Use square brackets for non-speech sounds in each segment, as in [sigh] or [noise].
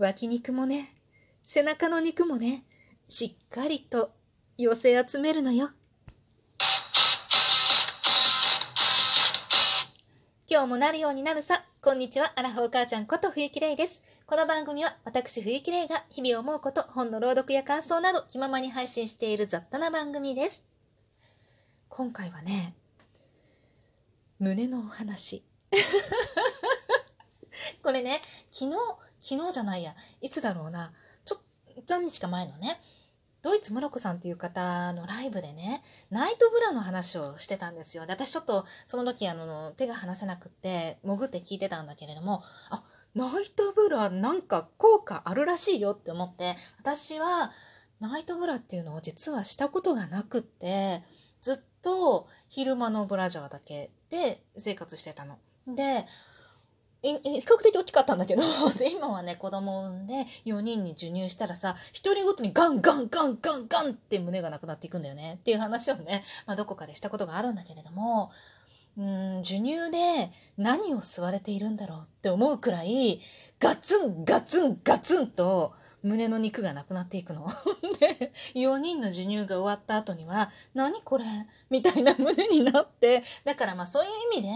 脇肉もね、背中の肉もね、しっかりと寄せ集めるのよ。今日もなるようになるさ。こんにちは、アラフォー母ちゃんこと冬木玲です。この番組は私冬木玲が日々思うこと、本の朗読や感想など気ままに配信している雑多な番組です。今回はね、胸のお話。[laughs] これね、昨日、昨日じゃないや、いつだろうな、ちょ、何日か前のね、ドイツモロコさんっていう方のライブでね、ナイトブラの話をしてたんですよ。で、私ちょっとその時あの、手が離せなくって、潜って聞いてたんだけれども、あ、ナイトブラなんか効果あるらしいよって思って、私はナイトブラっていうのを実はしたことがなくって、ずっと昼間のブラジャーだけで生活してたの。で、[laughs] 比較的大きかったんだけど、[laughs] で、今はね、子供を産んで4人に授乳したらさ、1人ごとにガンガンガンガンガンって胸がなくなっていくんだよね。っていう話をね、まあどこかでしたことがあるんだけれども、うん、授乳で何を吸われているんだろうって思うくらい、ガツンガツンガツンと、胸の肉がなくなっていくの。[laughs] で、4人の授乳が終わった後には、何これ？みたいな胸になって、だからまあそういう意味で、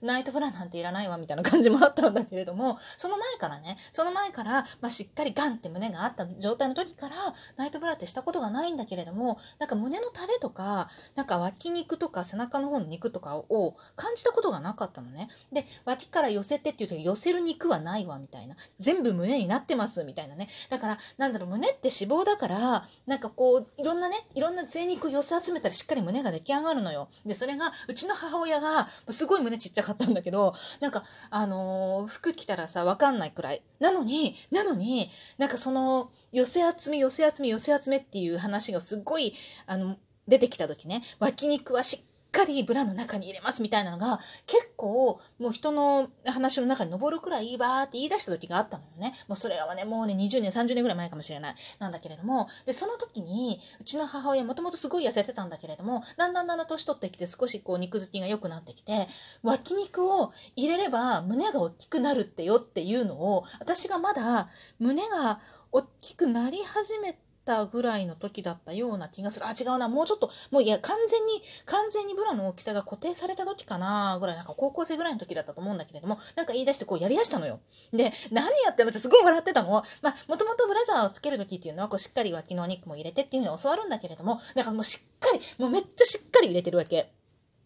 ナイトブラなんていらないわみたいな感じもあったんだけれども、その前からね、その前から、まあしっかりガンって胸があった状態の時から、ナイトブラってしたことがないんだけれども、なんか胸のタレとか、なんか脇肉とか背中の方の肉とかを感じたことがなかったのね。で、脇から寄せてっていう時寄せる肉はないわみたいな。全部胸になってますみたいなね。だから、なんだろう、胸って脂肪だから、なんかこう、いろんなね、いろんな贅肉寄せ集めたらしっかり胸が出来上がるのよ。で、それが、うちの母親が、すごい胸ちっちゃかったんだけど、なんか、あのー、服着たらさ、わかんないくらい。なのに、なのに、なんかその、寄せ集め、寄せ集め、寄せ集めっていう話がすごい、あの、出てきた時ね、脇肉はしっかりブラの中に入れますみたいなのが結構もう人の話の中に登るくらいバーって言い出した時があったのよね。もうそれはね、もうね、20年、30年ぐらい前かもしれない。なんだけれども、で、その時に、うちの母親もともとすごい痩せてたんだけれども、だんだんだんだん年取ってきて少しこう肉付きが良くなってきて、脇肉を入れれば胸が大きくなるってよっていうのを、私がまだ胸が大きくなり始めて、たぐらいの時だったような気がする。あ、違うな。もうちょっと、もういや、完全に、完全にブラの大きさが固定された時かなぐらい、なんか高校生ぐらいの時だったと思うんだけれども、なんか言い出してこうやりだしたのよ。で、何やってんのってすごい笑ってたの。まあ、もともとブラジャーをつける時っていうのは、こうしっかり脇のお肉も入れてっていうふうに教わるんだけれども、だからもうしっかり、もうめっちゃしっかり入れてるわけ。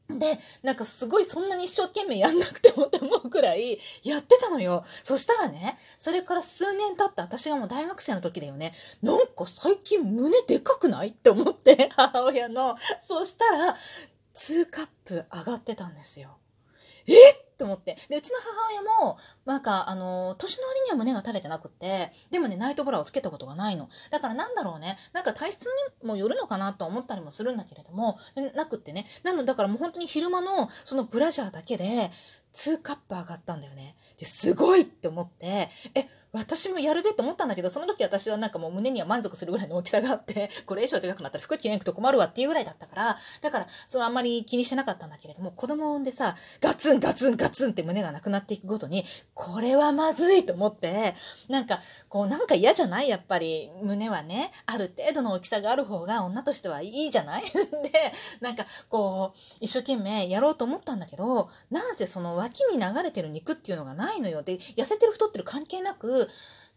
で、なんかすごいそんなに一生懸命やんなくてもって思うくらいやってたのよ。そしたらね、それから数年経った私がもう大学生の時だよね。なんか最近胸でかくないって思って、[laughs] 母親の。そしたら、2カップ上がってたんですよ。えっと思って。で、うちの母親も、なんか、あの、年の割には胸が垂れてなくって、でもね、ナイトブラをつけたことがないの。だからなんだろうね、なんか体質にもよるのかなと思ったりもするんだけれども、なくってね。なのだからもう本当に昼間のそのブラジャーだけで、2カップ上がったんだよね。ですごいって思って、え、私もやるべと思ったんだけど、その時私はなんかもう胸には満足するぐらいの大きさがあって、[laughs] これ以上でかくなったら服着なくと困るわっていうぐらいだったから、だから、そのあんまり気にしてなかったんだけれども、子供を産んでさ、ガツンガツンガツンって胸がなくなっていくごとに、これはまずいと思って、なんか、こうなんか嫌じゃない？やっぱり、胸はね、ある程度の大きさがある方が女としてはいいじゃない？[laughs] で、なんかこう、一生懸命やろうと思ったんだけど、なんせその脇に流れてる肉っていうのがないのよ。で、痩せてる太ってる関係なく、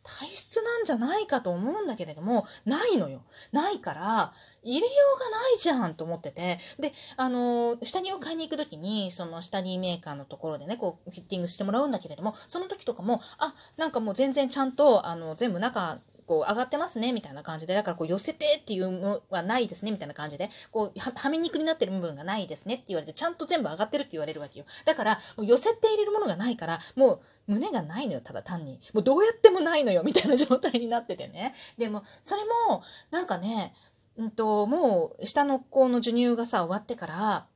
体質なんじゃないかと思うんだけれども、ないのよ。ないから、入れようがないじゃんと思ってて。で、あの、下着を買いに行くときに、その下着メーカーのところでね、こう、フィッティングしてもらうんだけれども、その時とかも、あ、なんかもう全然ちゃんと、あの、全部中、こう上がってますねみたいな感じで、だからこう寄せてっていうのはないですねみたいな感じで、こうはみ肉になってる部分がないですねって言われて、ちゃんと全部上がってるって言われるわけよ。だから、もう寄せて入れるものがないから、もう胸がないのよ、ただ単に。もうどうやってもないのよ、みたいな状態になっててね。でも、それも、なんかね、うんと、もう下の子の授乳がさ、終わってから、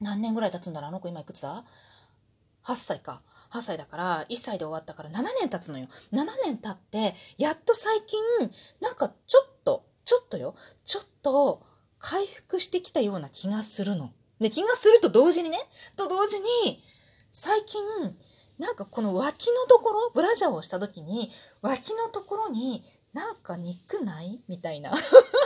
何年ぐらい経つんだろう？あの子今いくつだ ?8 歳か。8歳だから、1歳で終わったから7年経つのよ。7年経って、やっと最近、なんかちょっと、ちょっとよ、ちょっと回復してきたような気がするの。で、気がすると同時にね、と同時に、最近、なんかこの脇のところ、ブラジャーをした時に、脇のところになんか肉ない？みたいな。[laughs]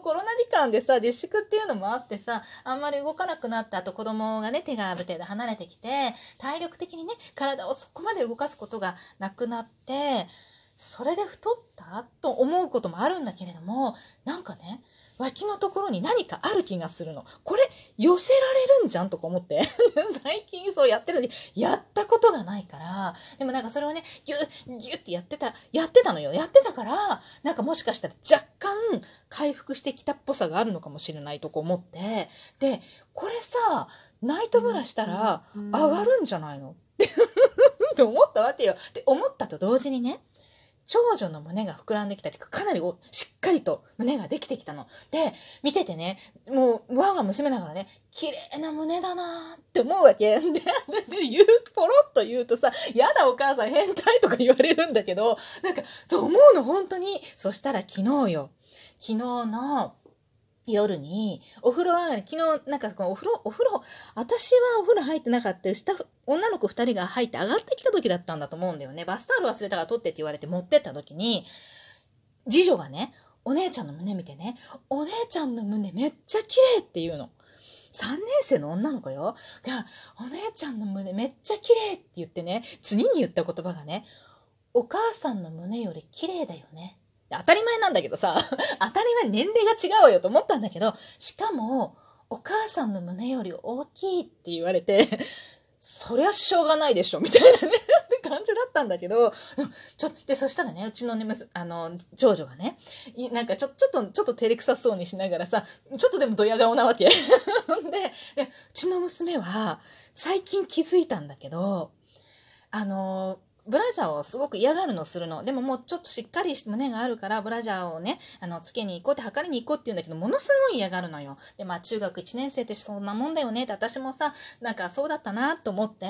コロナ期間でさ、自粛っていうのもあってさ、あんまり動かなくなったあと子供がね、手がある程度離れてきて、体力的にね、体をそこまで動かすことがなくなって、それで太ったと思うこともあるんだけれども、なんかね、脇のところに何かある気がするの。これ、寄せられるんじゃんとか思って。[laughs] 最近そうやってるのに、やったことがないから、でもなんかそれをね、ギュッ、ギュッってやってた、やってたのよ。やってたから、なんかもしかしたら若干回復してきたっぽさがあるのかもしれないとか思って、で、これさ、ナイトブラしたら上がるんじゃないの？って思ったわけよ。で、思ったと同時にね、長女の胸が膨らんできたりかかなりしっかりと胸ができてきたの。で、見ててね、もう、我が娘ながらね、綺麗な胸だなって思うわけ。[laughs] で、で言う、ポロッと言うとさ、やだお母さん変態とか言われるんだけど、なんか、そう思うの本当に。そしたら昨日よ。昨日の夜に、お風呂上がり、昨日、なんかこのお風呂、お風呂、私はお風呂入ってなかった、下、女の子二人が入って上がってきた時だったんだと思うんだよね。バスタオル忘れたから取ってって言われて持ってった時に、次女がね、お姉ちゃんの胸見てね、お姉ちゃんの胸めっちゃ綺麗って言うの。3年生の女の子よ。が、お姉ちゃんの胸めっちゃ綺麗って言ってね、次に言った言葉がね、お母さんの胸より綺麗だよね。当たり前なんだけどさ、[laughs] 当たり前年齢が違うよと思ったんだけど、しかも、お母さんの胸より大きいって言われて、そりゃしょうがないでしょ、みたいなねって [laughs] 感じだったんだけど、ちょ、で、そしたらね、うちのね、あの、長女がね、なんかちょ、ちょっと、ちょっと照れくさそうにしながらさ、ちょっとでもドヤ顔なわけ。[laughs] で、で、うちの娘は、最近気づいたんだけど、あの、ブラジャーをすごく嫌がるのするの。でももうちょっとしっかり胸があるから、ブラジャーをね、あの、つけに行こうって測りに行こうって言うんだけど、ものすごい嫌がるのよ。で、まあ中学1年生ってそんなもんだよねって私もさ、なんかそうだったなと思って、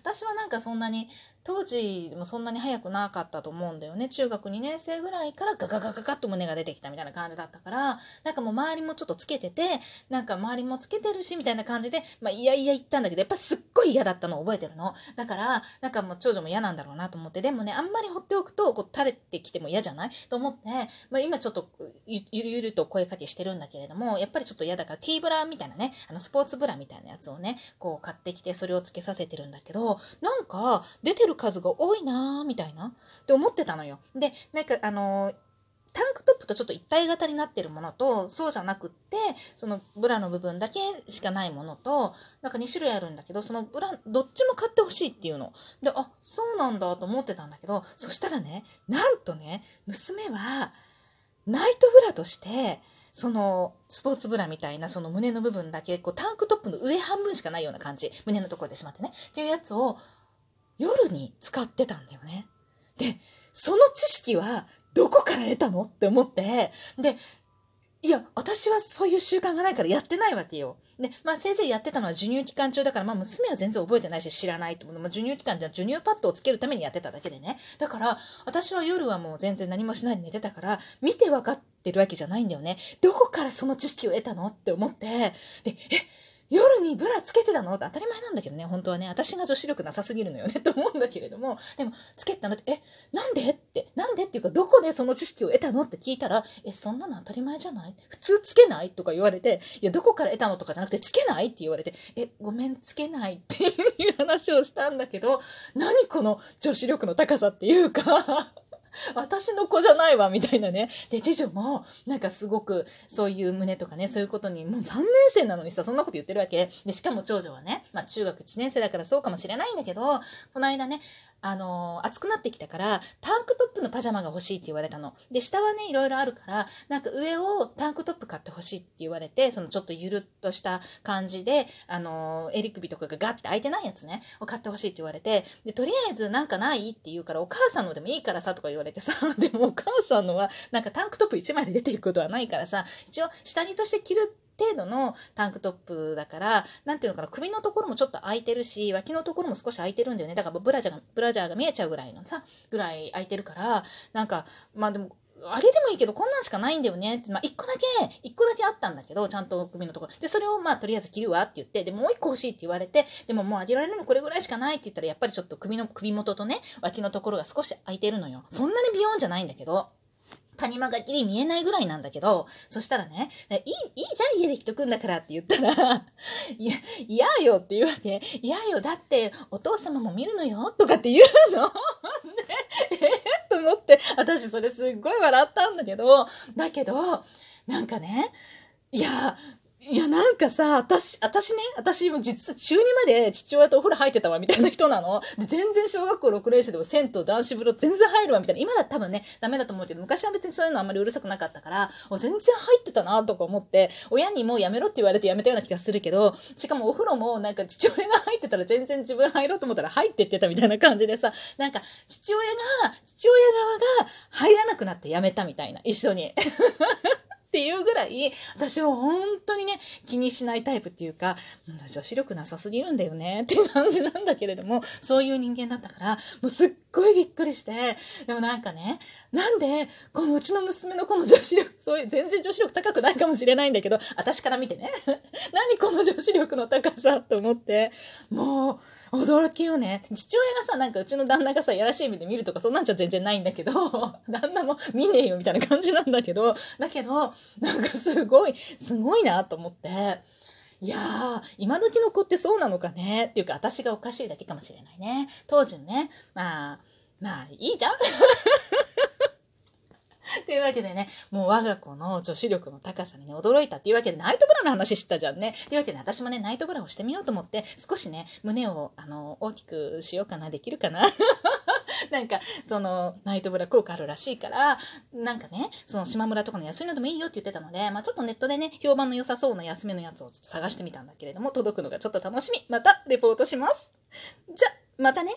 私はなんかそんなに当時もそんなに早くなかったと思うんだよね。中学2年生ぐらいからガガガガガッと胸が出てきたみたいな感じだったから、なんかもう周りもちょっとつけてて、なんか周りもつけてるしみたいな感じで、まあいやいや言ったんだけど、やっぱすっごい嫌だったのを覚えてるの。だから、なんかもう長女も嫌なんだろうなと思って、でもね、あんまり放っておくと、こう垂れてきても嫌じゃない？と思って、まあ今ちょっとゆるゆると声かけしてるんだけれども、やっぱりちょっと嫌だから T ブラみたいなね、あのスポーツブラみたいなやつをね、こう買ってきてそれをつけさせてるんだけど、なんか出てる数が多いなーみたいなって思ってたのよ。で、なんかあのータンクトップとちょっと一体型になってるものと、そうじゃなくって、そのブラの部分だけしかないものと、なんか2種類あるんだけど、そのブラ、どっちも買ってほしいっていうの。で、あ、そうなんだと思ってたんだけど、そしたらね、なんとね、娘は、ナイトブラとして、その、スポーツブラみたいな、その胸の部分だけ、こう、タンクトップの上半分しかないような感じ。胸のところでしまってね。っていうやつを、夜に使ってたんだよね。で、その知識はどこから得たのって思って、で、いや、私はそういう習慣がないからやってないわけよ。で、まあ先生やってたのは授乳期間中だから、まあ娘は全然覚えてないし知らないと思う。まあ授乳期間では授乳パッドをつけるためにやってただけでね。だから、私は夜はもう全然何もしないで寝てたから、見て分かってるわけじゃないんだよね。どこからその知識を得たのって思って、で、え、夜にブラつけてたの？って当たり前なんだけどね、本当はね、私が女子力なさすぎるのよね、と思うんだけれども、でも、つけてたの。って、え、なんで？って、なんでっていうか、どこでその知識を得たの？って聞いたら、え、そんなの当たり前じゃない？普通つけない？とか言われて、いや、どこから得たの？とかじゃなくて、つけない？って言われて、え、ごめん、つけない？っていう話をしたんだけど、何この女子力の高さっていうか。[laughs] 私の子じゃないわ、みたいなね。で、次女も、なんかすごく、そういう胸とかね、そういうことに、もう3年生なのにさ、そんなこと言ってるわけ。で、しかも長女はね、まあ中学1年生だからそうかもしれないんだけど、この間ね、あのー、暑くなってきたから、タンクトップのパジャマが欲しいって言われたの。で、下はね、いろいろあるから、なんか上をタンクトップ買って欲しいって言われて、そのちょっとゆるっとした感じで、あのー、襟首とかがガッて開いてないやつね、を買って欲しいって言われて、で、とりあえずなんかないって言うから、お母さんのでもいいからさとか言われてさ、[laughs] でもお母さんのは、なんかタンクトップ1枚で出ていくことはないからさ、一応下着として着るって程度のタンクトップだから、なんていうのかな、首のところもちょっと開いてるし、脇のところも少し開いてるんだよね。だからブラジャーが、ブラジャーが見えちゃうぐらいのさ、ぐらい開いてるから、なんか、まあでも、あれでもいいけど、こんなんしかないんだよねって、まあ、一個だけ、一個だけあったんだけど、ちゃんと首のところ。で、それをまあ、とりあえず切るわって言って、で、もう一個欲しいって言われて、でももうあげられるのこれぐらいしかないって言ったら、やっぱりちょっと首の、首元とね、脇のところが少し空いてるのよ。そんなにビヨーンじゃないんだけど。谷間がきり見えないぐらいなんだけど、そしたらね、いい、いいじゃん家で着とくんだからって言ったら、[laughs] いや、嫌よって言うわけ。嫌よ、だってお父様も見るのよとかって言うの。ね [laughs] えー、と思って、私それすっごい笑ったんだけど、だけど、なんかね、いや、いや、なんかさ、私、私ね、私も実は中2まで父親とお風呂入ってたわ、みたいな人なの。で、全然小学校6年生でも銭湯、男子風呂全然入るわ、みたいな。今だ多分ね、ダメだと思うけど、昔は別にそういうのあんまりうるさくなかったから、全然入ってたな、とか思って、親にもうやめろって言われてやめたような気がするけど、しかもお風呂もなんか父親が入ってたら全然自分入ろうと思ったら入ってってたみたいな感じでさ、なんか父親が、父親側が入らなくなってやめたみたいな、一緒に。っていうぐらい、私は本当にね、気にしないタイプっていうか、女子力なさすぎるんだよねって感じなんだけれども、そういう人間だったから、もうすっごいびっくりして、でもなんかね、なんで、このうちの娘のこの女子力、[laughs] そういう、全然女子力高くないかもしれないんだけど、私から見てね、[laughs] 何この女子力の高さと思って、もう、驚きよね。父親がさ、なんかうちの旦那がさ、やらしい目で見るとかそんなんじゃ全然ないんだけど、[laughs] 旦那も見ねえよみたいな感じなんだけど、だけど、なんかすごい、すごいなと思って、いやー、今時の子ってそうなのかね？っていうか、私がおかしいだけかもしれないね。当時のね、まあ、まあ、いいじゃん？[laughs] というわけでね、もう我が子の女子力の高さにね、驚いたっていうわけで、ナイトブラの話してたじゃんね。というわけで、私もね、ナイトブラをしてみようと思って、少しね、胸を、あの、大きくしようかな、できるかな [laughs] なんか、その、ナイトブラ効果あるらしいから、なんかね、その島村とかの安いのでもいいよって言ってたので、まあちょっとネットでね、評判の良さそうな安めのやつをちょっと探してみたんだけれども、届くのがちょっと楽しみ。また、レポートします。じゃ、またね。